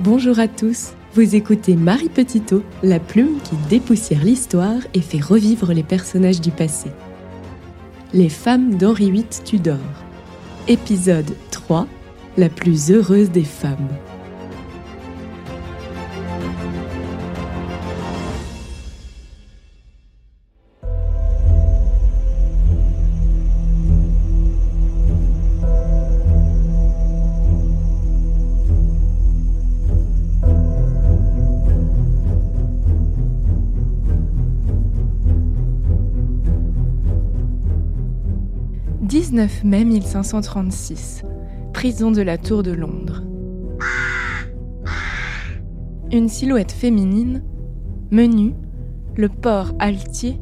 Bonjour à tous, vous écoutez Marie Petitot, la plume qui dépoussière l'histoire et fait revivre les personnages du passé. Les femmes d'Henri VIII Tudor. Épisode 3 La plus heureuse des femmes. 19 mai 1536, prison de la Tour de Londres. Une silhouette féminine, menue, le port altier,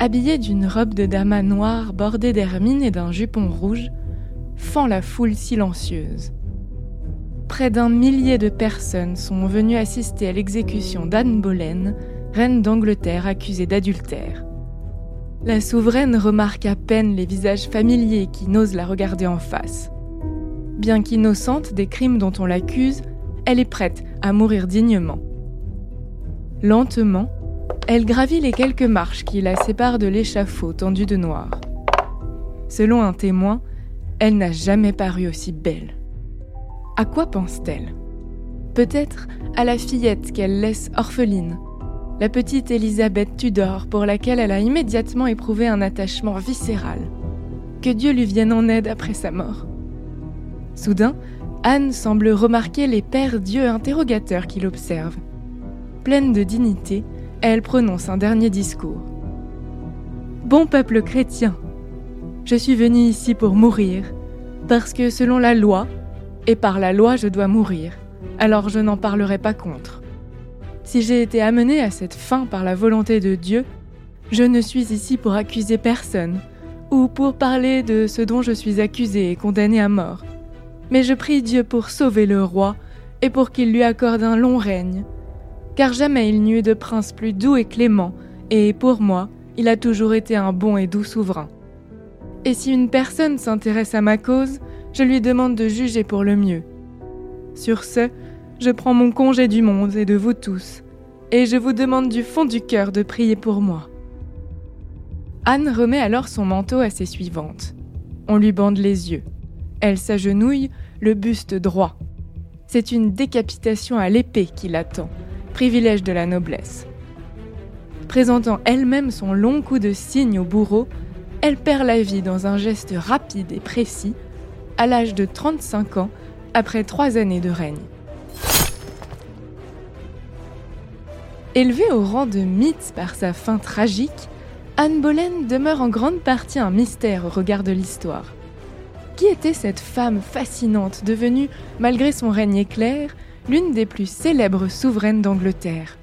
habillée d'une robe de damas noire bordée d'hermine et d'un jupon rouge, fend la foule silencieuse. Près d'un millier de personnes sont venues assister à l'exécution d'Anne Boleyn, reine d'Angleterre accusée d'adultère. La souveraine remarque à peine les visages familiers qui n'osent la regarder en face. Bien qu'innocente des crimes dont on l'accuse, elle est prête à mourir dignement. Lentement, elle gravit les quelques marches qui la séparent de l'échafaud tendu de noir. Selon un témoin, elle n'a jamais paru aussi belle. À quoi pense-t-elle? Peut-être à la fillette qu'elle laisse orpheline, la petite Elisabeth Tudor pour laquelle elle a immédiatement éprouvé un attachement viscéral. Que Dieu lui vienne en aide après sa mort. Soudain, Anne semble remarquer les pères dieux interrogateurs qui l'observent. Pleine de dignité, elle prononce un dernier discours. Bon peuple chrétien, je suis venue ici pour mourir, parce que selon la loi, et par la loi je dois mourir, alors je n'en parlerai pas contre. Si j'ai été amenée à cette fin par la volonté de Dieu, je ne suis ici pour accuser personne, ou pour parler de ce dont je suis accusée et condamnée à mort. Mais je prie Dieu pour sauver le roi et pour qu'il lui accorde un long règne. Car jamais il n'y eut de prince plus doux et clément, et pour moi, il a toujours été un bon et doux souverain. Et si une personne s'intéresse à ma cause, je lui demande de juger pour le mieux. Sur ce, je prends mon congé du monde et de vous tous, et je vous demande du fond du cœur de prier pour moi. Anne remet alors son manteau à ses suivantes. On lui bande les yeux. Elle s'agenouille, le buste droit. C'est une décapitation à l'épée qui l'attend, privilège de la noblesse. Présentant elle-même son long coup de cygne au bourreau, elle perd la vie dans un geste rapide et précis, à l'âge de 35 ans, après trois années de règne. Élevée au rang de mythe par sa fin tragique, Anne Boleyn demeure en grande partie un mystère au regard de l'histoire. Qui était cette femme fascinante devenue, malgré son règne éclair, l'une des plus célèbres souveraines d'Angleterre?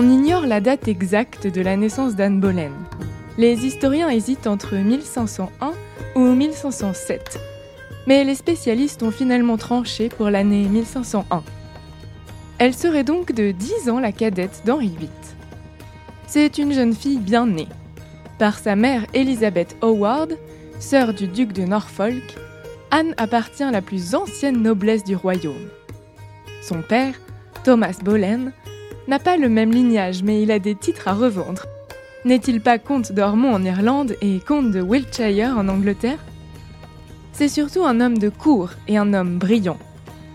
On ignore la date exacte de la naissance d'Anne Boleyn. Les historiens hésitent entre 1501 ou 1507, mais les spécialistes ont finalement tranché pour l'année 1501. Elle serait donc de 10 ans la cadette d'Henri VIII. C'est une jeune fille bien née. Par sa mère Elizabeth Howard, sœur du duc de Norfolk, Anne appartient à la plus ancienne noblesse du royaume. Son père, Thomas Boleyn, n'a pas le même lignage, mais il a des titres à revendre. N'est-il pas comte d'Ormont en Irlande et comte de Wiltshire en Angleterre? C'est surtout un homme de cour et un homme brillant.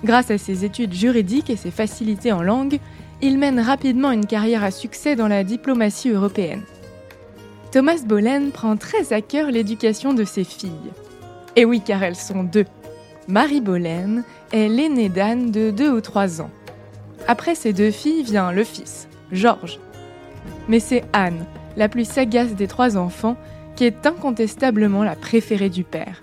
Grâce à ses études juridiques et ses facilités en langue, il mène rapidement une carrière à succès dans la diplomatie européenne. Thomas Boleyn prend très à cœur l'éducation de ses filles. Et oui, car elles sont deux. Marie Boleyn est l'aînée d'Anne de deux ou trois ans. Après ces deux filles vient le fils, Georges. Mais c'est Anne, la plus sagace des trois enfants, qui est incontestablement la préférée du père.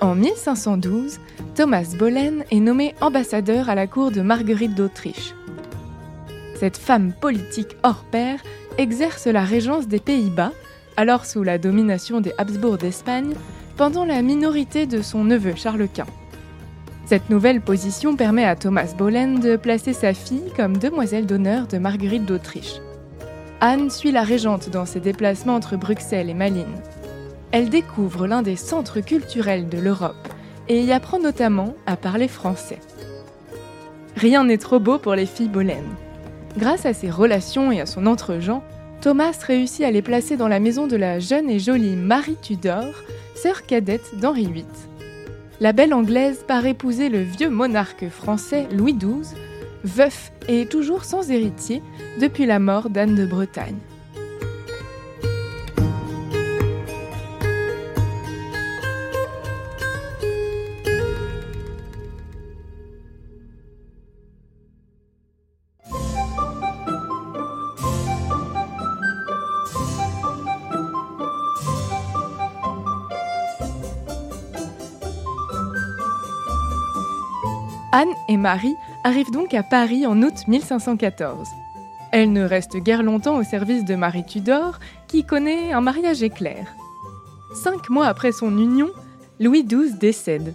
En 1512, Thomas Boleyn est nommé ambassadeur à la cour de Marguerite d'Autriche. Cette femme politique hors pair exerce la régence des Pays-Bas, alors sous la domination des Habsbourg d'Espagne, pendant la minorité de son neveu Charles Quint. Cette nouvelle position permet à Thomas Bolen de placer sa fille comme demoiselle d'honneur de Marguerite d'Autriche. Anne suit la régente dans ses déplacements entre Bruxelles et Malines. Elle découvre l'un des centres culturels de l'Europe et y apprend notamment à parler français. Rien n'est trop beau pour les filles Bolen. Grâce à ses relations et à son entre-gens, Thomas réussit à les placer dans la maison de la jeune et jolie Marie Tudor, sœur cadette d'Henri VIII. La belle anglaise part épouser le vieux monarque français Louis XII, veuf et toujours sans héritier depuis la mort d'Anne de Bretagne. Anne et Marie arrivent donc à Paris en août 1514. Elle ne reste guère longtemps au service de Marie Tudor, qui connaît un mariage éclair. Cinq mois après son union, Louis XII décède.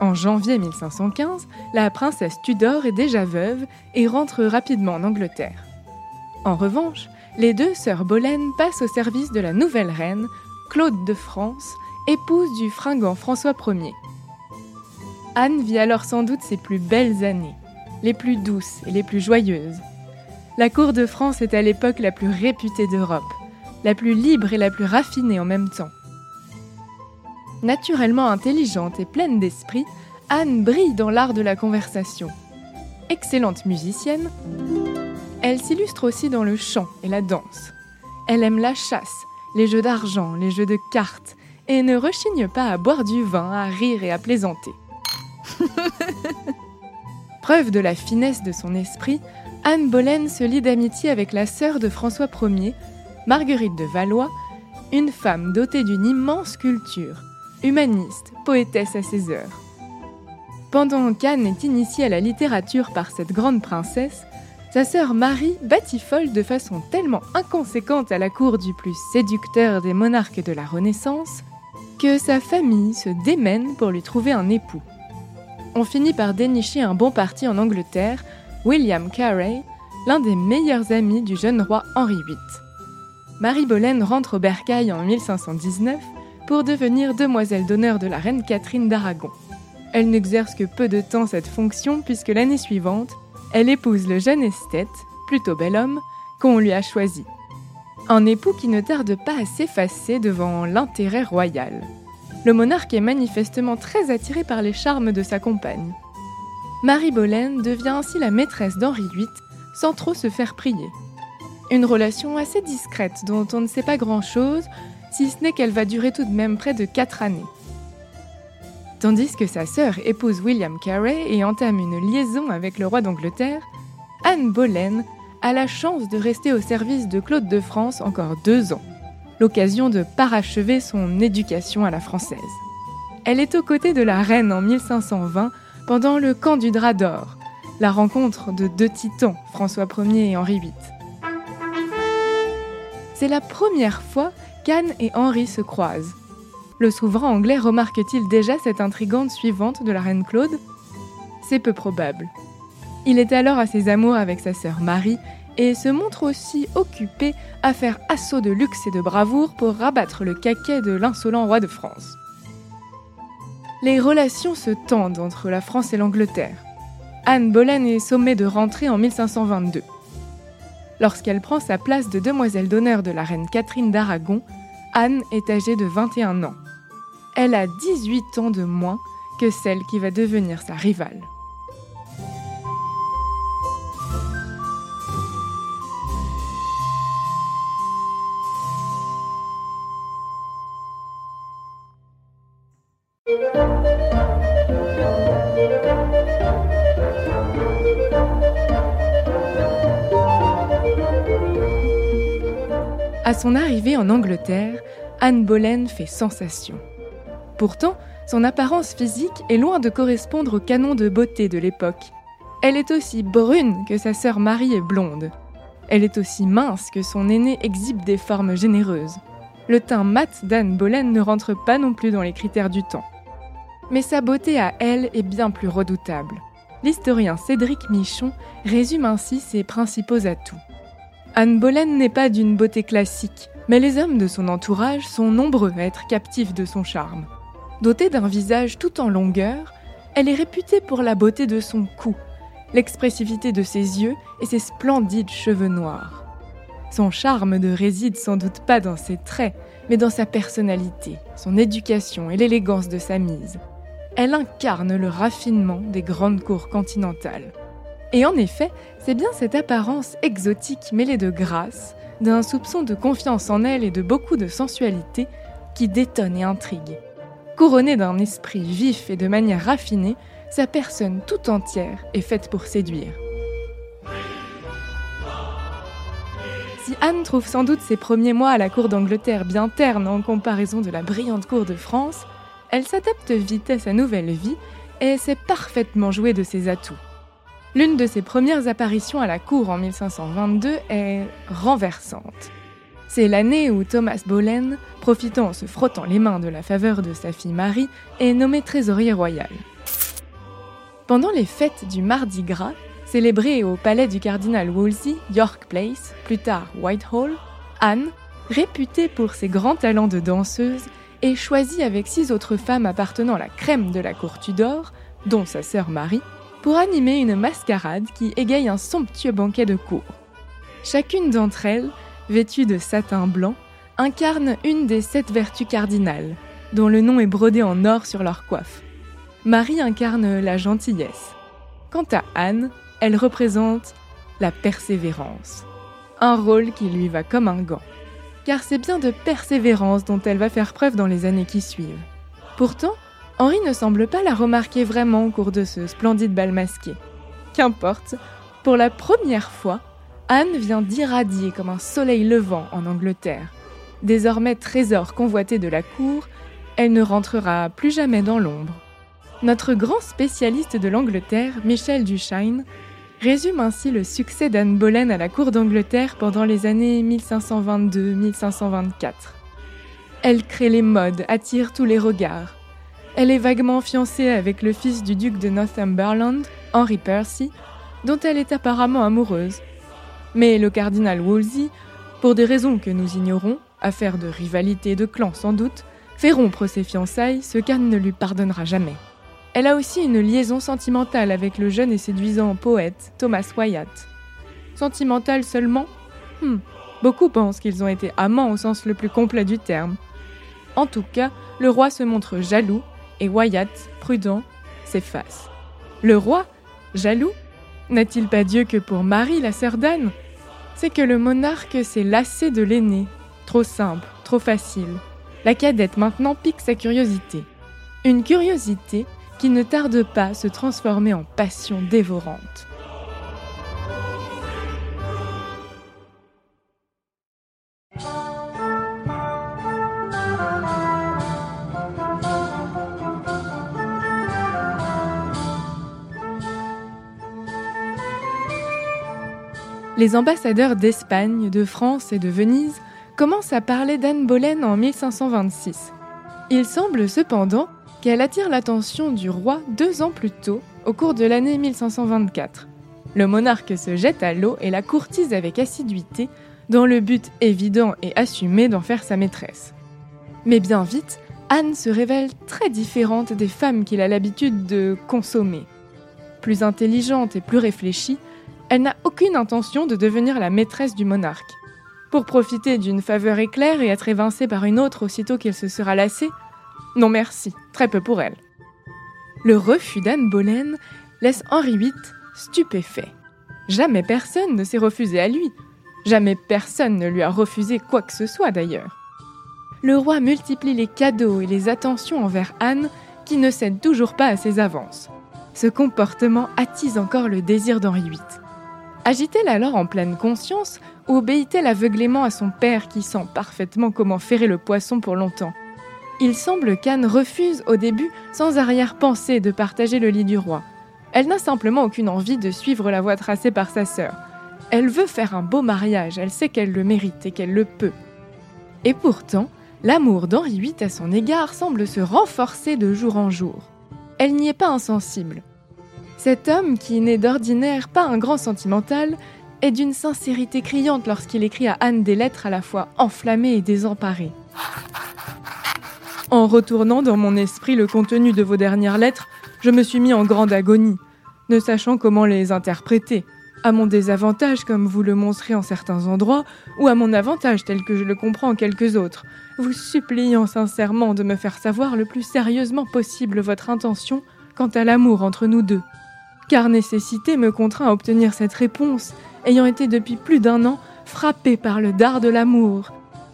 En janvier 1515, la princesse Tudor est déjà veuve et rentre rapidement en Angleterre. En revanche, les deux sœurs Boleyn passent au service de la nouvelle reine, Claude de France, épouse du fringant François Ier. Anne vit alors sans doute ses plus belles années, les plus douces et les plus joyeuses. La cour de France est à l'époque la plus réputée d'Europe, la plus libre et la plus raffinée en même temps. Naturellement intelligente et pleine d'esprit, Anne brille dans l'art de la conversation. Excellente musicienne, elle s'illustre aussi dans le chant et la danse. Elle aime la chasse, les jeux d'argent, les jeux de cartes, et ne rechigne pas à boire du vin, à rire et à plaisanter. Preuve de la finesse de son esprit, Anne Boleyn se lie d'amitié avec la sœur de François Ier, Marguerite de Valois, une femme dotée d'une immense culture, humaniste, poétesse à ses heures. Pendant qu'Anne est initiée à la littérature par cette grande princesse, sa sœur Marie batifole de façon tellement inconséquente à la cour du plus séducteur des monarques de la Renaissance que sa famille se démène pour lui trouver un époux on finit par dénicher un bon parti en Angleterre, William Carey, l'un des meilleurs amis du jeune roi Henri VIII. Marie Boleyn rentre au bercail en 1519 pour devenir demoiselle d'honneur de la reine Catherine d'Aragon. Elle n'exerce que peu de temps cette fonction puisque l'année suivante, elle épouse le jeune esthète, plutôt bel homme, qu'on lui a choisi. Un époux qui ne tarde pas à s'effacer devant l'intérêt royal le monarque est manifestement très attiré par les charmes de sa compagne. Marie Boleyn devient ainsi la maîtresse d'Henri VIII sans trop se faire prier. Une relation assez discrète dont on ne sait pas grand-chose, si ce n'est qu'elle va durer tout de même près de quatre années. Tandis que sa sœur épouse William Carey et entame une liaison avec le roi d'Angleterre, Anne Boleyn a la chance de rester au service de Claude de France encore deux ans l'occasion de parachever son éducation à la française. Elle est aux côtés de la reine en 1520 pendant le camp du Drap d'Or, la rencontre de deux titans, François Ier et Henri VIII. C'est la première fois qu'Anne et Henri se croisent. Le souverain anglais remarque-t-il déjà cette intrigante suivante de la reine Claude? C'est peu probable. Il est alors à ses amours avec sa sœur Marie et se montre aussi occupé à faire assaut de luxe et de bravoure pour rabattre le caquet de l'insolent roi de France. Les relations se tendent entre la France et l'Angleterre. Anne Boleyn est sommée de rentrer en 1522. Lorsqu'elle prend sa place de demoiselle d'honneur de la reine Catherine d'Aragon, Anne est âgée de 21 ans. Elle a 18 ans de moins que celle qui va devenir sa rivale. Son arrivée en Angleterre, Anne Boleyn fait sensation. Pourtant, son apparence physique est loin de correspondre au canon de beauté de l'époque. Elle est aussi brune que sa sœur Marie est blonde. Elle est aussi mince que son aînée exhibe des formes généreuses. Le teint mat d'Anne Boleyn ne rentre pas non plus dans les critères du temps. Mais sa beauté à elle est bien plus redoutable. L'historien Cédric Michon résume ainsi ses principaux atouts. Anne Boleyn n'est pas d'une beauté classique, mais les hommes de son entourage sont nombreux à être captifs de son charme. Dotée d'un visage tout en longueur, elle est réputée pour la beauté de son cou, l'expressivité de ses yeux et ses splendides cheveux noirs. Son charme ne réside sans doute pas dans ses traits, mais dans sa personnalité, son éducation et l'élégance de sa mise. Elle incarne le raffinement des grandes cours continentales. Et en effet, c'est bien cette apparence exotique mêlée de grâce, d'un soupçon de confiance en elle et de beaucoup de sensualité qui détonne et intrigue. Couronnée d'un esprit vif et de manière raffinée, sa personne tout entière est faite pour séduire. Si Anne trouve sans doute ses premiers mois à la cour d'Angleterre bien ternes en comparaison de la brillante cour de France, elle s'adapte vite à sa nouvelle vie et sait parfaitement jouer de ses atouts. L'une de ses premières apparitions à la cour en 1522 est renversante. C'est l'année où Thomas Boleyn, profitant en se frottant les mains de la faveur de sa fille Marie, est nommé trésorier royal. Pendant les fêtes du Mardi Gras, célébrées au palais du cardinal Wolsey, York Place, plus tard Whitehall, Anne, réputée pour ses grands talents de danseuse, est choisie avec six autres femmes appartenant à la crème de la cour Tudor, dont sa sœur Marie, pour animer une mascarade qui égaye un somptueux banquet de cour. Chacune d'entre elles, vêtue de satin blanc, incarne une des sept vertus cardinales, dont le nom est brodé en or sur leur coiffe. Marie incarne la gentillesse. Quant à Anne, elle représente la persévérance. Un rôle qui lui va comme un gant. Car c'est bien de persévérance dont elle va faire preuve dans les années qui suivent. Pourtant, Henri ne semble pas la remarquer vraiment au cours de ce splendide bal masqué. Qu'importe, pour la première fois, Anne vient d'irradier comme un soleil levant en Angleterre. Désormais trésor convoité de la cour, elle ne rentrera plus jamais dans l'ombre. Notre grand spécialiste de l'Angleterre, Michel Duchesne, résume ainsi le succès d'Anne Boleyn à la cour d'Angleterre pendant les années 1522-1524. Elle crée les modes, attire tous les regards. Elle est vaguement fiancée avec le fils du duc de Northumberland, Henry Percy, dont elle est apparemment amoureuse. Mais le cardinal Wolsey, pour des raisons que nous ignorons, affaire de rivalité de clan sans doute, fait rompre ses fiançailles, ce qu'Anne ne lui pardonnera jamais. Elle a aussi une liaison sentimentale avec le jeune et séduisant poète Thomas Wyatt. Sentimentale seulement? Hmm. Beaucoup pensent qu'ils ont été amants au sens le plus complet du terme. En tout cas, le roi se montre jaloux et Wyatt, prudent, s'efface. Le roi Jaloux N'a-t-il pas Dieu que pour Marie, la sœur d'Anne? C'est que le monarque s'est lassé de l'aîné. Trop simple, trop facile. La cadette maintenant pique sa curiosité. Une curiosité qui ne tarde pas à se transformer en passion dévorante. Les ambassadeurs d'Espagne, de France et de Venise commencent à parler d'Anne Boleyn en 1526. Il semble cependant qu'elle attire l'attention du roi deux ans plus tôt, au cours de l'année 1524. Le monarque se jette à l'eau et la courtise avec assiduité, dans le but évident et assumé d'en faire sa maîtresse. Mais bien vite, Anne se révèle très différente des femmes qu'il a l'habitude de consommer. Plus intelligente et plus réfléchie, elle n'a aucune intention de devenir la maîtresse du monarque. Pour profiter d'une faveur éclair et être évincée par une autre aussitôt qu'elle se sera lassée, non merci, très peu pour elle. Le refus d'Anne Boleyn laisse Henri VIII stupéfait. Jamais personne ne s'est refusé à lui. Jamais personne ne lui a refusé quoi que ce soit d'ailleurs. Le roi multiplie les cadeaux et les attentions envers Anne qui ne cède toujours pas à ses avances. Ce comportement attise encore le désir d'Henri VIII. Agit-elle alors en pleine conscience ou obéit-elle aveuglément à son père qui sent parfaitement comment ferrer le poisson pour longtemps? Il semble qu'Anne refuse au début sans arrière-pensée de partager le lit du roi. Elle n'a simplement aucune envie de suivre la voie tracée par sa sœur. Elle veut faire un beau mariage, elle sait qu'elle le mérite et qu'elle le peut. Et pourtant, l'amour d'Henri VIII à son égard semble se renforcer de jour en jour. Elle n'y est pas insensible. Cet homme, qui n'est d'ordinaire pas un grand sentimental, est d'une sincérité criante lorsqu'il écrit à Anne des lettres à la fois enflammées et désemparées. En retournant dans mon esprit le contenu de vos dernières lettres, je me suis mis en grande agonie, ne sachant comment les interpréter, à mon désavantage comme vous le montrez en certains endroits, ou à mon avantage tel que je le comprends en quelques autres, vous suppliant sincèrement de me faire savoir le plus sérieusement possible votre intention quant à l'amour entre nous deux. Car nécessité me contraint à obtenir cette réponse, ayant été depuis plus d'un an frappé par le dard de l'amour,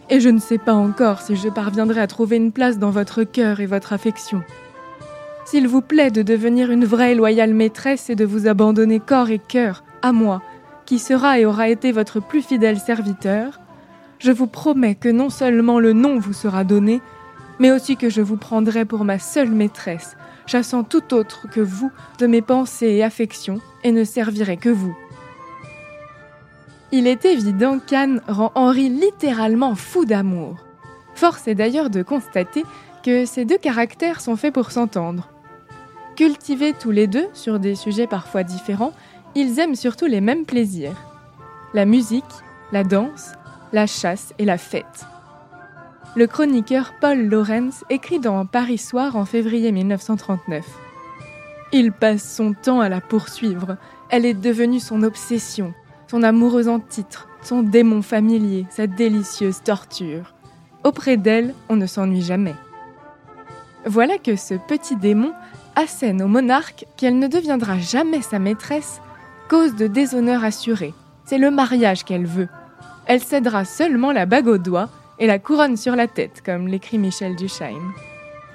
et je ne sais pas encore si je parviendrai à trouver une place dans votre cœur et votre affection. S'il vous plaît de devenir une vraie et loyale maîtresse et de vous abandonner corps et cœur à moi, qui sera et aura été votre plus fidèle serviteur, je vous promets que non seulement le nom vous sera donné, mais aussi que je vous prendrai pour ma seule maîtresse, chassant tout autre que vous de mes pensées et affections, et ne servirai que vous. Il est évident qu'Anne rend Henri littéralement fou d'amour. Force est d'ailleurs de constater que ces deux caractères sont faits pour s'entendre. Cultivés tous les deux sur des sujets parfois différents, ils aiment surtout les mêmes plaisirs. La musique, la danse, la chasse et la fête. Le chroniqueur Paul Lorenz écrit dans Paris Soir en février 1939. Il passe son temps à la poursuivre, elle est devenue son obsession, son amoureuse en titre, son démon familier, sa délicieuse torture. Auprès d'elle, on ne s'ennuie jamais. Voilà que ce petit démon assène au monarque qu'elle ne deviendra jamais sa maîtresse cause de déshonneur assuré. C'est le mariage qu'elle veut. Elle cédera seulement la bague au doigt et la couronne sur la tête, comme l'écrit Michel Duchesne.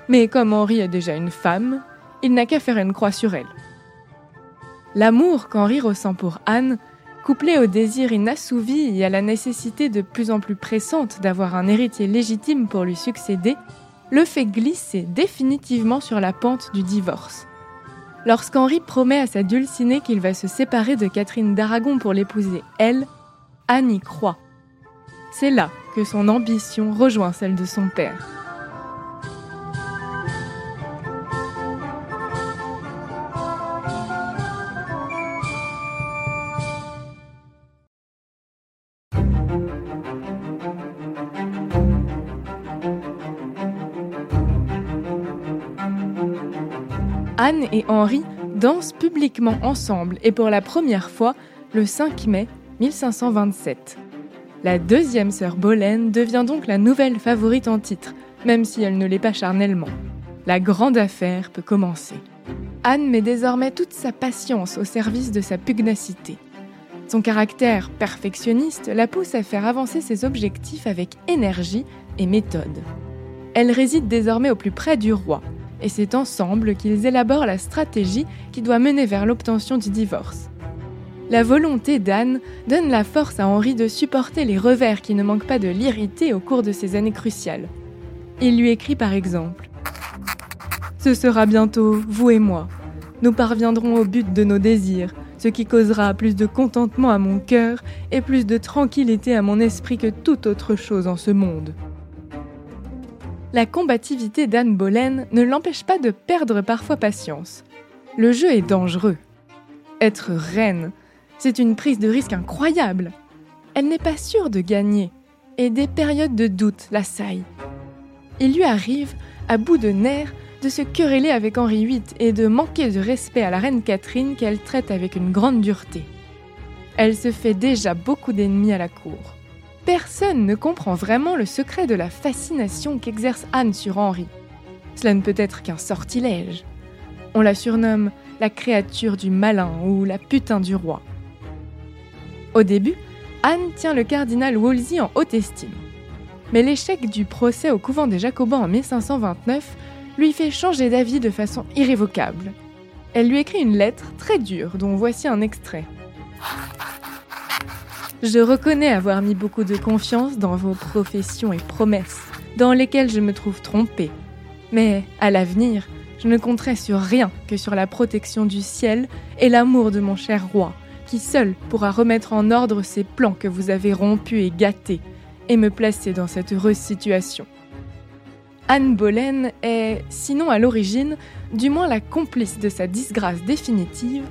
Mais comme Henri est déjà une femme, il n'a qu'à faire une croix sur elle. L'amour qu'Henri ressent pour Anne, couplé au désir inassouvi et à la nécessité de plus en plus pressante d'avoir un héritier légitime pour lui succéder, le fait glisser définitivement sur la pente du divorce. Lorsqu'Henri promet à sa dulcinée qu'il va se séparer de Catherine d'Aragon pour l'épouser, elle, Anne y croit. C'est là que son ambition rejoint celle de son père. Anne et Henri dansent publiquement ensemble et pour la première fois le 5 mai 1527. La deuxième sœur Boleyn devient donc la nouvelle favorite en titre, même si elle ne l'est pas charnellement. La grande affaire peut commencer. Anne met désormais toute sa patience au service de sa pugnacité. Son caractère perfectionniste la pousse à faire avancer ses objectifs avec énergie et méthode. Elle réside désormais au plus près du roi, et c'est ensemble qu'ils élaborent la stratégie qui doit mener vers l'obtention du divorce. La volonté d'Anne donne la force à Henri de supporter les revers qui ne manquent pas de l'irriter au cours de ces années cruciales. Il lui écrit par exemple Ce sera bientôt vous et moi. Nous parviendrons au but de nos désirs, ce qui causera plus de contentement à mon cœur et plus de tranquillité à mon esprit que toute autre chose en ce monde. La combativité d'Anne Boleyn ne l'empêche pas de perdre parfois patience. Le jeu est dangereux. Être reine, c'est une prise de risque incroyable. Elle n'est pas sûre de gagner, et des périodes de doute l'assaillent. Il lui arrive, à bout de nerfs, de se quereller avec Henri VIII et de manquer de respect à la reine Catherine qu'elle traite avec une grande dureté. Elle se fait déjà beaucoup d'ennemis à la cour personne ne comprend vraiment le secret de la fascination qu'exerce Anne sur Henri. Cela ne peut être qu'un sortilège. On la surnomme la créature du malin ou la putain du roi. Au début, Anne tient le cardinal Wolsey en haute estime. Mais l'échec du procès au couvent des Jacobins en 1529 lui fait changer d'avis de façon irrévocable. Elle lui écrit une lettre très dure dont voici un extrait. Je reconnais avoir mis beaucoup de confiance dans vos professions et promesses, dans lesquelles je me trouve trompée. Mais à l'avenir, je ne compterai sur rien que sur la protection du ciel et l'amour de mon cher roi, qui seul pourra remettre en ordre ces plans que vous avez rompus et gâtés, et me placer dans cette heureuse situation. Anne Boleyn est, sinon à l'origine, du moins la complice de sa disgrâce définitive,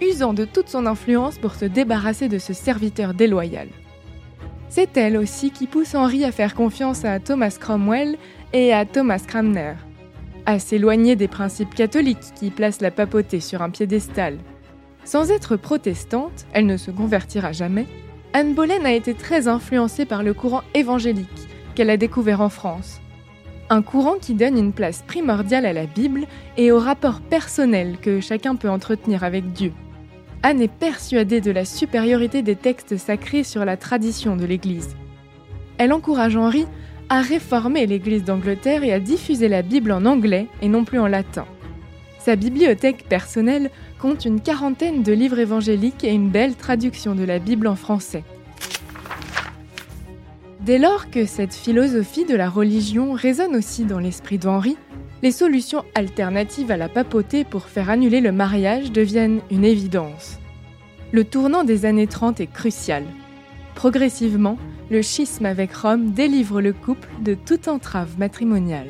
usant de toute son influence pour se débarrasser de ce serviteur déloyal. C'est elle aussi qui pousse Henri à faire confiance à Thomas Cromwell et à Thomas Cranmer, à s'éloigner des principes catholiques qui placent la papauté sur un piédestal. Sans être protestante, elle ne se convertira jamais, Anne Boleyn a été très influencée par le courant évangélique qu'elle a découvert en France un courant qui donne une place primordiale à la Bible et au rapport personnel que chacun peut entretenir avec Dieu. Anne est persuadée de la supériorité des textes sacrés sur la tradition de l'Église. Elle encourage Henri à réformer l'Église d'Angleterre et à diffuser la Bible en anglais et non plus en latin. Sa bibliothèque personnelle compte une quarantaine de livres évangéliques et une belle traduction de la Bible en français. Dès lors que cette philosophie de la religion résonne aussi dans l'esprit d'Henri, les solutions alternatives à la papauté pour faire annuler le mariage deviennent une évidence. Le tournant des années 30 est crucial. Progressivement, le schisme avec Rome délivre le couple de toute entrave matrimoniale.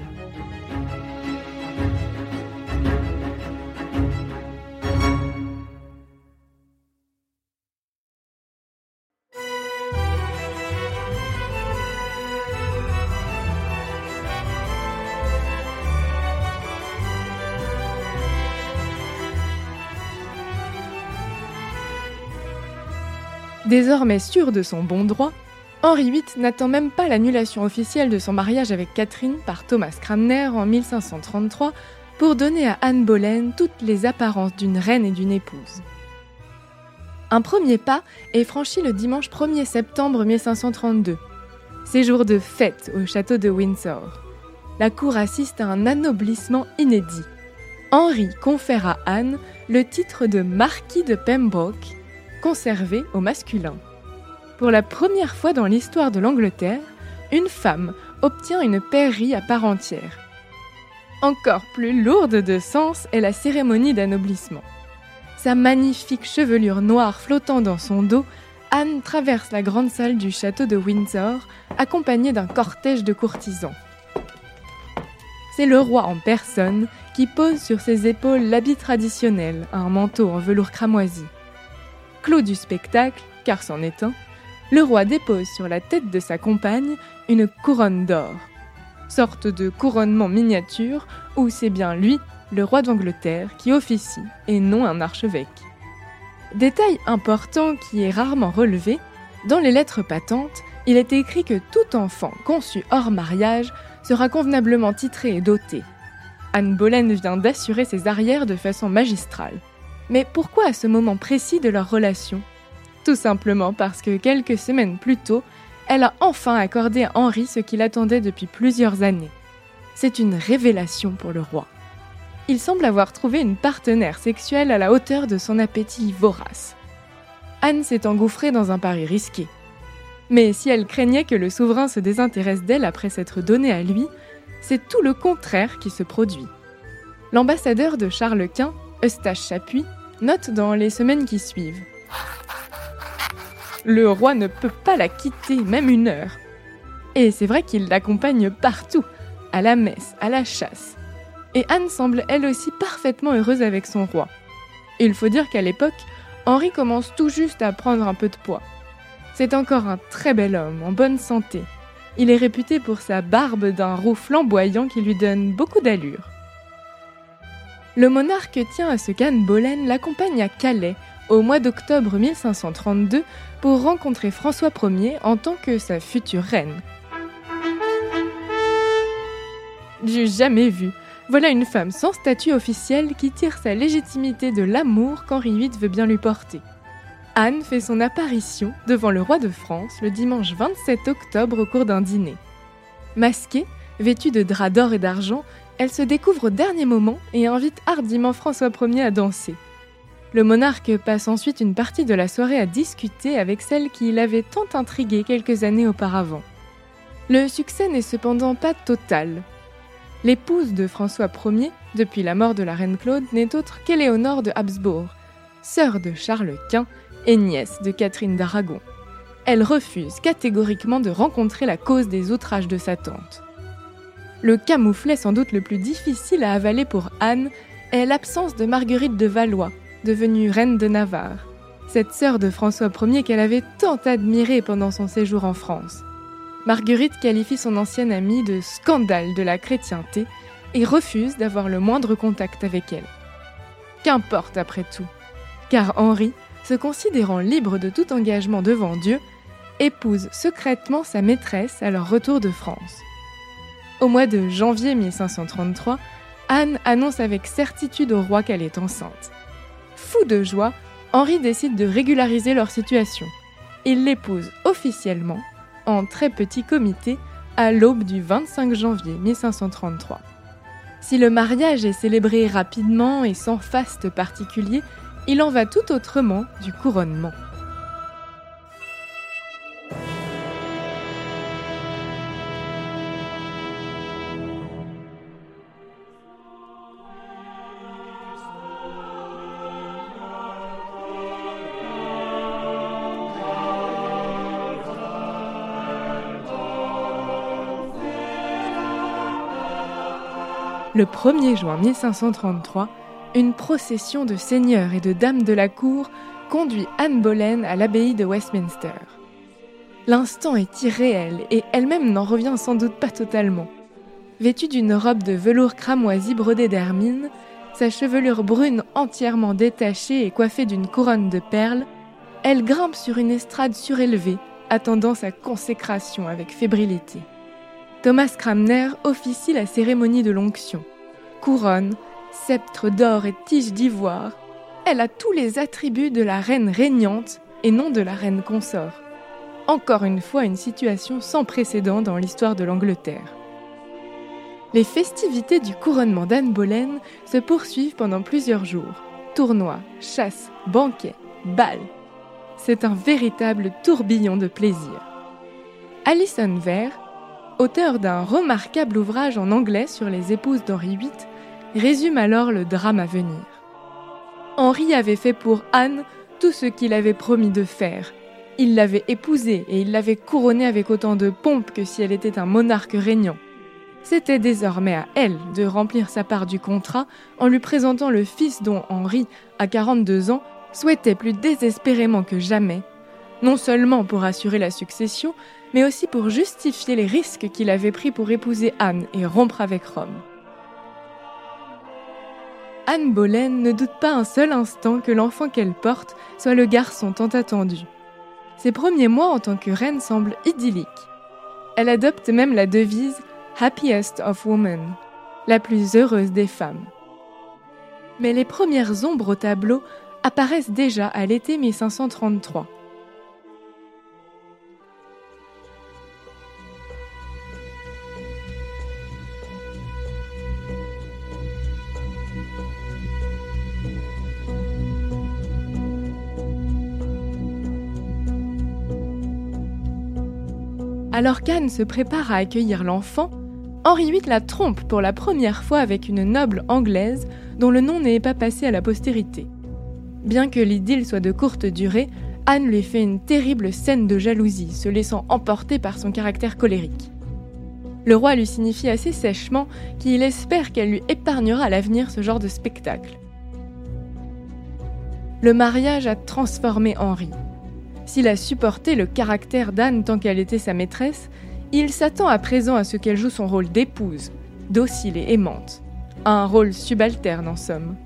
Désormais sûr de son bon droit, Henri VIII n'attend même pas l'annulation officielle de son mariage avec Catherine par Thomas Cranmer en 1533 pour donner à Anne Boleyn toutes les apparences d'une reine et d'une épouse. Un premier pas est franchi le dimanche 1er septembre 1532. C'est jour de fête au château de Windsor. La cour assiste à un anoblissement inédit. Henri confère à Anne le titre de marquis de Pembroke conservé au masculin. Pour la première fois dans l'histoire de l'Angleterre, une femme obtient une pairie à part entière. Encore plus lourde de sens est la cérémonie d'anoblissement. Sa magnifique chevelure noire flottant dans son dos, Anne traverse la grande salle du château de Windsor, accompagnée d'un cortège de courtisans. C'est le roi en personne qui pose sur ses épaules l'habit traditionnel, un manteau en velours cramoisi. Clos du spectacle, car c'en est un, le roi dépose sur la tête de sa compagne une couronne d'or. Sorte de couronnement miniature où c'est bien lui, le roi d'Angleterre, qui officie et non un archevêque. Détail important qui est rarement relevé, dans les lettres patentes, il est écrit que tout enfant conçu hors mariage sera convenablement titré et doté. Anne Boleyn vient d'assurer ses arrières de façon magistrale. Mais pourquoi à ce moment précis de leur relation? Tout simplement parce que quelques semaines plus tôt, elle a enfin accordé à Henri ce qu'il attendait depuis plusieurs années. C'est une révélation pour le roi. Il semble avoir trouvé une partenaire sexuelle à la hauteur de son appétit vorace. Anne s'est engouffrée dans un pari risqué. Mais si elle craignait que le souverain se désintéresse d'elle après s'être donné à lui, c'est tout le contraire qui se produit. L'ambassadeur de Charles Quint Eustache Chapuis, note dans les semaines qui suivent. Le roi ne peut pas la quitter, même une heure. Et c'est vrai qu'il l'accompagne partout, à la messe, à la chasse. Et Anne semble elle aussi parfaitement heureuse avec son roi. Il faut dire qu'à l'époque, Henri commence tout juste à prendre un peu de poids. C'est encore un très bel homme, en bonne santé. Il est réputé pour sa barbe d'un roux flamboyant qui lui donne beaucoup d'allure. Le monarque tient à ce qu'Anne Boleyn l'accompagne à Calais au mois d'octobre 1532 pour rencontrer François Ier en tant que sa future reine. J'ai jamais vu. Voilà une femme sans statut officiel qui tire sa légitimité de l'amour qu'Henri VIII veut bien lui porter. Anne fait son apparition devant le roi de France le dimanche 27 octobre au cours d'un dîner. Masquée, vêtue de draps d'or et d'argent, elle se découvre au dernier moment et invite hardiment François Ier à danser. Le monarque passe ensuite une partie de la soirée à discuter avec celle qui l'avait tant intrigué quelques années auparavant. Le succès n'est cependant pas total. L'épouse de François Ier, depuis la mort de la reine Claude, n'est autre qu'Éléonore de Habsbourg, sœur de Charles Quint et nièce de Catherine d'Aragon. Elle refuse catégoriquement de rencontrer la cause des outrages de sa tante. Le camouflet sans doute le plus difficile à avaler pour Anne est l'absence de Marguerite de Valois, devenue reine de Navarre, cette sœur de François Ier qu'elle avait tant admirée pendant son séjour en France. Marguerite qualifie son ancienne amie de scandale de la chrétienté et refuse d'avoir le moindre contact avec elle. Qu'importe après tout, car Henri, se considérant libre de tout engagement devant Dieu, épouse secrètement sa maîtresse à leur retour de France. Au mois de janvier 1533, Anne annonce avec certitude au roi qu'elle est enceinte. Fou de joie, Henri décide de régulariser leur situation. Il l'épouse officiellement, en très petit comité, à l'aube du 25 janvier 1533. Si le mariage est célébré rapidement et sans faste particulier, il en va tout autrement du couronnement. Le 1er juin 1533, une procession de seigneurs et de dames de la cour conduit Anne Boleyn à l'abbaye de Westminster. L'instant est irréel et elle-même n'en revient sans doute pas totalement. Vêtue d'une robe de velours cramoisi brodée d'hermine, sa chevelure brune entièrement détachée et coiffée d'une couronne de perles, elle grimpe sur une estrade surélevée, attendant sa consécration avec fébrilité. Thomas Cramner officie la cérémonie de l'onction. Couronne, sceptre d'or et tige d'ivoire, elle a tous les attributs de la reine régnante et non de la reine consort. Encore une fois, une situation sans précédent dans l'histoire de l'Angleterre. Les festivités du couronnement d'Anne Boleyn se poursuivent pendant plusieurs jours. Tournois, chasses, banquets, bals. C'est un véritable tourbillon de plaisir. Alison Vere, auteur d'un remarquable ouvrage en anglais sur les épouses d'Henri VIII, résume alors le drame à venir. Henri avait fait pour Anne tout ce qu'il avait promis de faire. Il l'avait épousée et il l'avait couronnée avec autant de pompe que si elle était un monarque régnant. C'était désormais à elle de remplir sa part du contrat en lui présentant le fils dont Henri, à 42 ans, souhaitait plus désespérément que jamais, non seulement pour assurer la succession, mais aussi pour justifier les risques qu'il avait pris pour épouser Anne et rompre avec Rome. Anne Boleyn ne doute pas un seul instant que l'enfant qu'elle porte soit le garçon tant attendu. Ses premiers mois en tant que reine semblent idylliques. Elle adopte même la devise Happiest of Women, la plus heureuse des femmes. Mais les premières ombres au tableau apparaissent déjà à l'été 1533. Alors qu'Anne se prépare à accueillir l'enfant, Henri VIII la trompe pour la première fois avec une noble anglaise dont le nom n'est pas passé à la postérité. Bien que l'idylle soit de courte durée, Anne lui fait une terrible scène de jalousie, se laissant emporter par son caractère colérique. Le roi lui signifie assez sèchement qu'il espère qu'elle lui épargnera à l'avenir ce genre de spectacle. Le mariage a transformé Henri. S'il a supporté le caractère d'Anne tant qu'elle était sa maîtresse, il s'attend à présent à ce qu'elle joue son rôle d'épouse, docile et aimante. Un rôle subalterne en somme.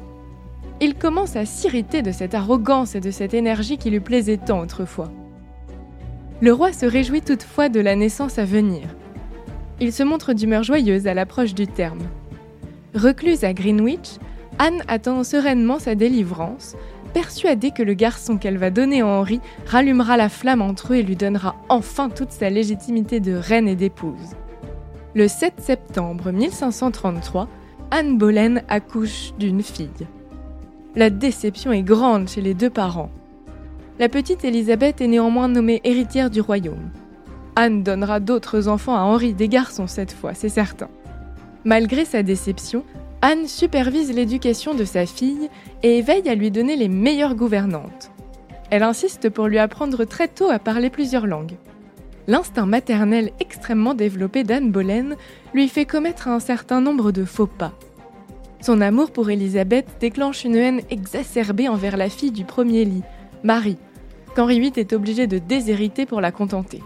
Il commence à s'irriter de cette arrogance et de cette énergie qui lui plaisait tant autrefois. Le roi se réjouit toutefois de la naissance à venir. Il se montre d'humeur joyeuse à l'approche du terme. Recluse à Greenwich, Anne attend sereinement sa délivrance, persuadée que le garçon qu'elle va donner à Henri rallumera la flamme entre eux et lui donnera enfin toute sa légitimité de reine et d'épouse. Le 7 septembre 1533, Anne Boleyn accouche d'une fille. La déception est grande chez les deux parents. La petite Élisabeth est néanmoins nommée héritière du royaume. Anne donnera d'autres enfants à Henri, des garçons cette fois, c'est certain. Malgré sa déception, Anne supervise l'éducation de sa fille et veille à lui donner les meilleures gouvernantes. Elle insiste pour lui apprendre très tôt à parler plusieurs langues. L'instinct maternel extrêmement développé d'Anne Boleyn lui fait commettre un certain nombre de faux pas. Son amour pour Élisabeth déclenche une haine exacerbée envers la fille du premier lit, Marie, qu'Henri VIII est obligé de déshériter pour la contenter.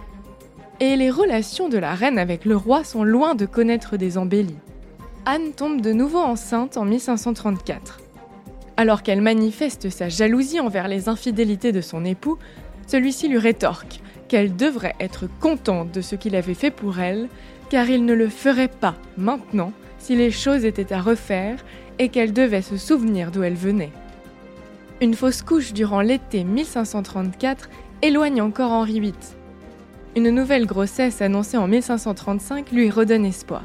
Et les relations de la reine avec le roi sont loin de connaître des embellies. Anne tombe de nouveau enceinte en 1534. Alors qu'elle manifeste sa jalousie envers les infidélités de son époux, celui-ci lui rétorque qu'elle devrait être contente de ce qu'il avait fait pour elle, car il ne le ferait pas maintenant si les choses étaient à refaire et qu'elle devait se souvenir d'où elle venait. Une fausse couche durant l'été 1534 éloigne encore Henri VIII. Une nouvelle grossesse annoncée en 1535 lui redonne espoir.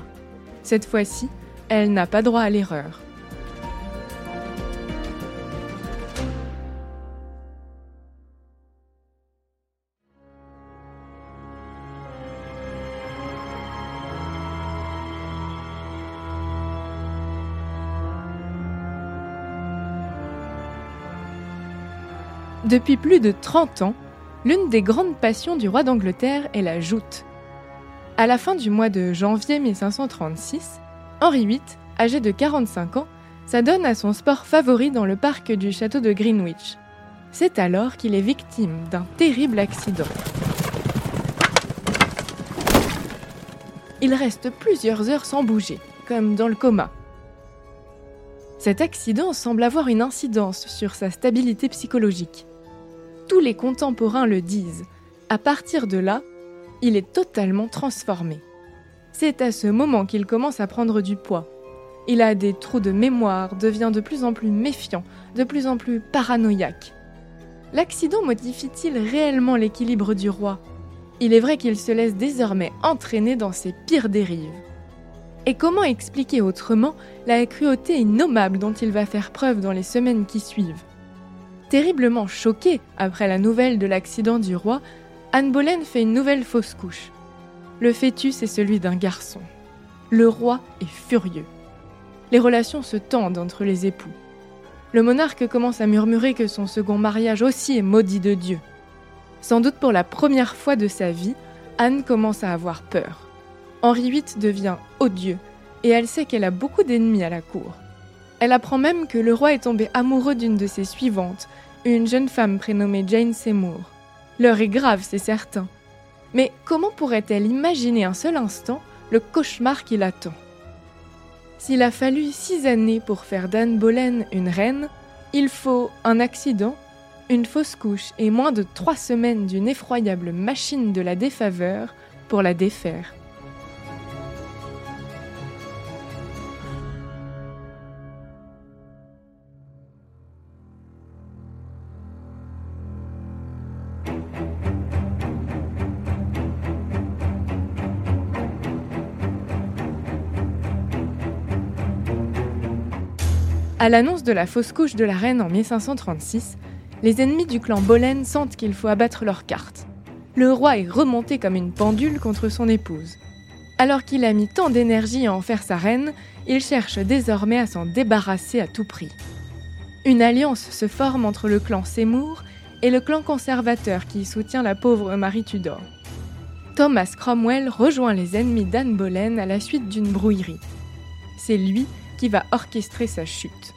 Cette fois-ci, elle n'a pas droit à l'erreur. Depuis plus de 30 ans, l'une des grandes passions du roi d'Angleterre est la joute. À la fin du mois de janvier 1536, Henri VIII, âgé de 45 ans, s'adonne à son sport favori dans le parc du château de Greenwich. C'est alors qu'il est victime d'un terrible accident. Il reste plusieurs heures sans bouger, comme dans le coma. Cet accident semble avoir une incidence sur sa stabilité psychologique tous les contemporains le disent. À partir de là, il est totalement transformé. C'est à ce moment qu'il commence à prendre du poids. Il a des trous de mémoire, devient de plus en plus méfiant, de plus en plus paranoïaque. L'accident modifie-t-il réellement l'équilibre du roi? Il est vrai qu'il se laisse désormais entraîner dans ses pires dérives. Et comment expliquer autrement la cruauté innommable dont il va faire preuve dans les semaines qui suivent? Terriblement choquée après la nouvelle de l'accident du roi, Anne Boleyn fait une nouvelle fausse couche. Le fœtus est celui d'un garçon. Le roi est furieux. Les relations se tendent entre les époux. Le monarque commence à murmurer que son second mariage aussi est maudit de Dieu. Sans doute pour la première fois de sa vie, Anne commence à avoir peur. Henri VIII devient odieux et elle sait qu'elle a beaucoup d'ennemis à la cour. Elle apprend même que le roi est tombé amoureux d'une de ses suivantes, une jeune femme prénommée Jane Seymour. L'heure est grave, c'est certain. Mais comment pourrait-elle imaginer un seul instant le cauchemar qui l'attend? S'il a fallu six années pour faire d'Anne Boleyn une reine, il faut un accident, une fausse couche et moins de trois semaines d'une effroyable machine de la défaveur pour la défaire. À l'annonce de la fausse couche de la reine en 1536, les ennemis du clan Boleyn sentent qu'il faut abattre leurs cartes. Le roi est remonté comme une pendule contre son épouse. Alors qu'il a mis tant d'énergie à en faire sa reine, il cherche désormais à s'en débarrasser à tout prix. Une alliance se forme entre le clan Seymour et le clan conservateur qui soutient la pauvre Marie Tudor. Thomas Cromwell rejoint les ennemis d'Anne Boleyn à la suite d'une brouillerie. C'est lui qui va orchestrer sa chute.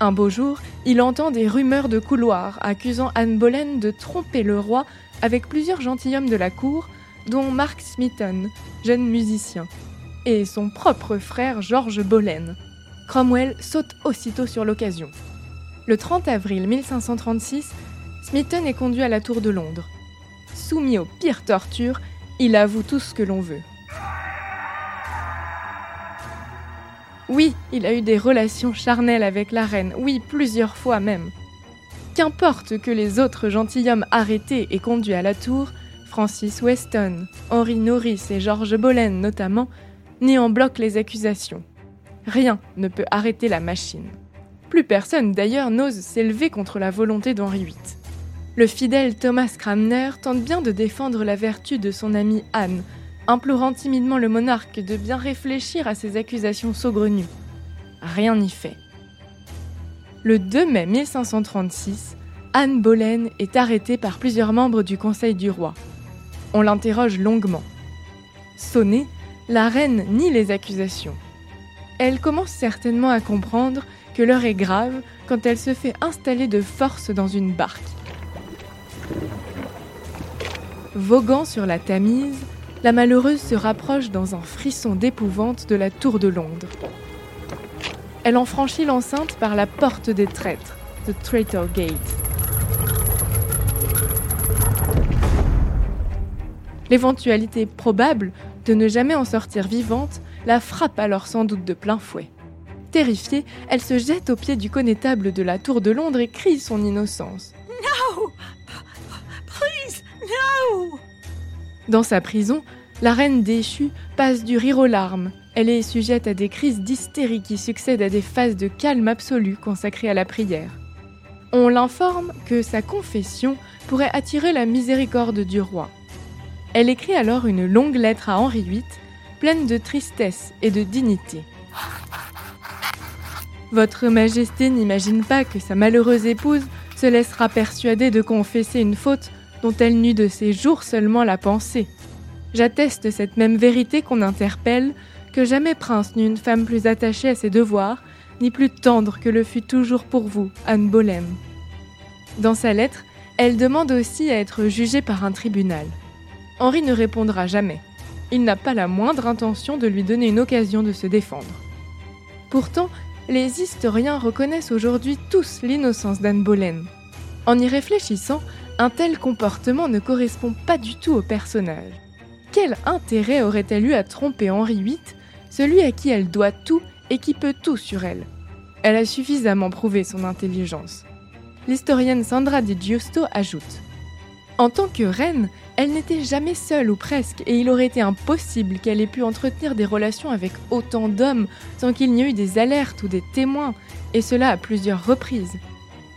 Un beau jour, il entend des rumeurs de couloir accusant Anne Boleyn de tromper le roi avec plusieurs gentilshommes de la cour, dont Mark Smeaton, jeune musicien, et son propre frère George Boleyn. Cromwell saute aussitôt sur l'occasion. Le 30 avril 1536, Smeaton est conduit à la tour de Londres. Soumis aux pires tortures, il avoue tout ce que l'on veut. Oui, il a eu des relations charnelles avec la reine, oui, plusieurs fois même. Qu'importe que les autres gentilshommes arrêtés et conduits à la tour, Francis Weston, Henry Norris et George Boleyn notamment, n'y en bloquent les accusations. Rien ne peut arrêter la machine. Plus personne d'ailleurs n'ose s'élever contre la volonté d'Henri VIII. Le fidèle Thomas Cranmer tente bien de défendre la vertu de son amie Anne, implorant timidement le monarque de bien réfléchir à ces accusations saugrenues. Rien n'y fait. Le 2 mai 1536, Anne Boleyn est arrêtée par plusieurs membres du Conseil du roi. On l'interroge longuement. Sonnée, la reine nie les accusations. Elle commence certainement à comprendre que l'heure est grave quand elle se fait installer de force dans une barque. Voguant sur la Tamise, la malheureuse se rapproche dans un frisson d'épouvante de la tour de Londres. Elle en franchit l'enceinte par la porte des traîtres, The Traitor Gate. L'éventualité probable de ne jamais en sortir vivante la frappe alors sans doute de plein fouet. Terrifiée, elle se jette au pied du connétable de la tour de Londres et crie son innocence. No! Dans sa prison, la reine déchue passe du rire aux larmes. Elle est sujette à des crises d'hystérie qui succèdent à des phases de calme absolu consacrées à la prière. On l'informe que sa confession pourrait attirer la miséricorde du roi. Elle écrit alors une longue lettre à Henri VIII, pleine de tristesse et de dignité. Votre Majesté n'imagine pas que sa malheureuse épouse se laissera persuader de confesser une faute dont elle n'eut de ses jours seulement la pensée. J'atteste cette même vérité qu'on interpelle, que jamais prince n'eut une femme plus attachée à ses devoirs, ni plus tendre que le fut toujours pour vous, Anne Boleyn. Dans sa lettre, elle demande aussi à être jugée par un tribunal. Henri ne répondra jamais. Il n'a pas la moindre intention de lui donner une occasion de se défendre. Pourtant, les historiens reconnaissent aujourd'hui tous l'innocence d'Anne Boleyn. En y réfléchissant, un tel comportement ne correspond pas du tout au personnage. Quel intérêt aurait-elle eu à tromper Henri VIII, celui à qui elle doit tout et qui peut tout sur elle? Elle a suffisamment prouvé son intelligence. L'historienne Sandra Di Giusto ajoute En tant que reine, elle n'était jamais seule ou presque, et il aurait été impossible qu'elle ait pu entretenir des relations avec autant d'hommes sans qu'il n'y ait eu des alertes ou des témoins, et cela à plusieurs reprises.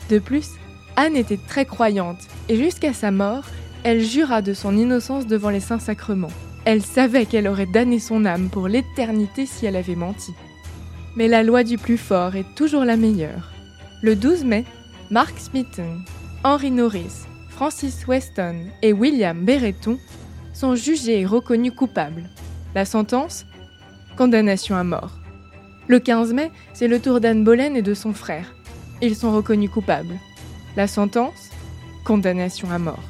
De plus, Anne était très croyante, et jusqu'à sa mort, elle jura de son innocence devant les saints sacrements. Elle savait qu'elle aurait damné son âme pour l'éternité si elle avait menti. Mais la loi du plus fort est toujours la meilleure. Le 12 mai, Mark Smeaton, Henry Norris, Francis Weston et William Berreton sont jugés et reconnus coupables. La sentence Condamnation à mort. Le 15 mai, c'est le tour d'Anne Boleyn et de son frère. Ils sont reconnus coupables. La sentence Condamnation à mort.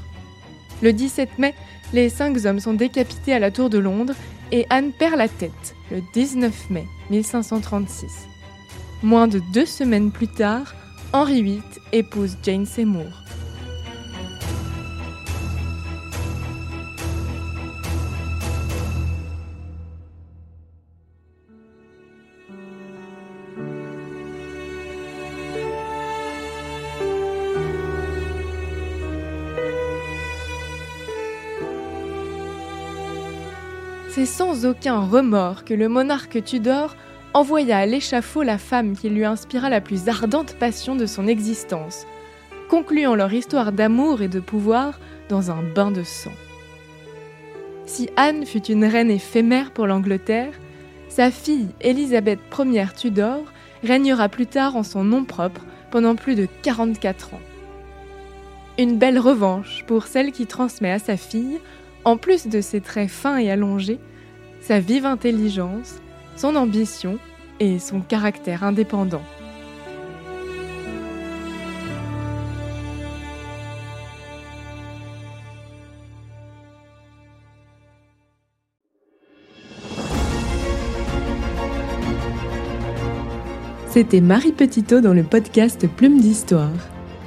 Le 17 mai, les cinq hommes sont décapités à la Tour de Londres et Anne perd la tête le 19 mai 1536. Moins de deux semaines plus tard, Henri VIII épouse Jane Seymour. C'est sans aucun remords que le monarque Tudor envoya à l'échafaud la femme qui lui inspira la plus ardente passion de son existence, concluant leur histoire d'amour et de pouvoir dans un bain de sang. Si Anne fut une reine éphémère pour l'Angleterre, sa fille Élisabeth Ier Tudor régnera plus tard en son nom propre pendant plus de 44 ans. Une belle revanche pour celle qui transmet à sa fille en plus de ses traits fins et allongés, sa vive intelligence, son ambition et son caractère indépendant. C'était Marie Petitot dans le podcast Plume d'Histoire.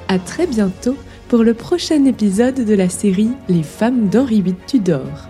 À très bientôt pour le prochain épisode de la série Les femmes d'Henri VIII Tudor.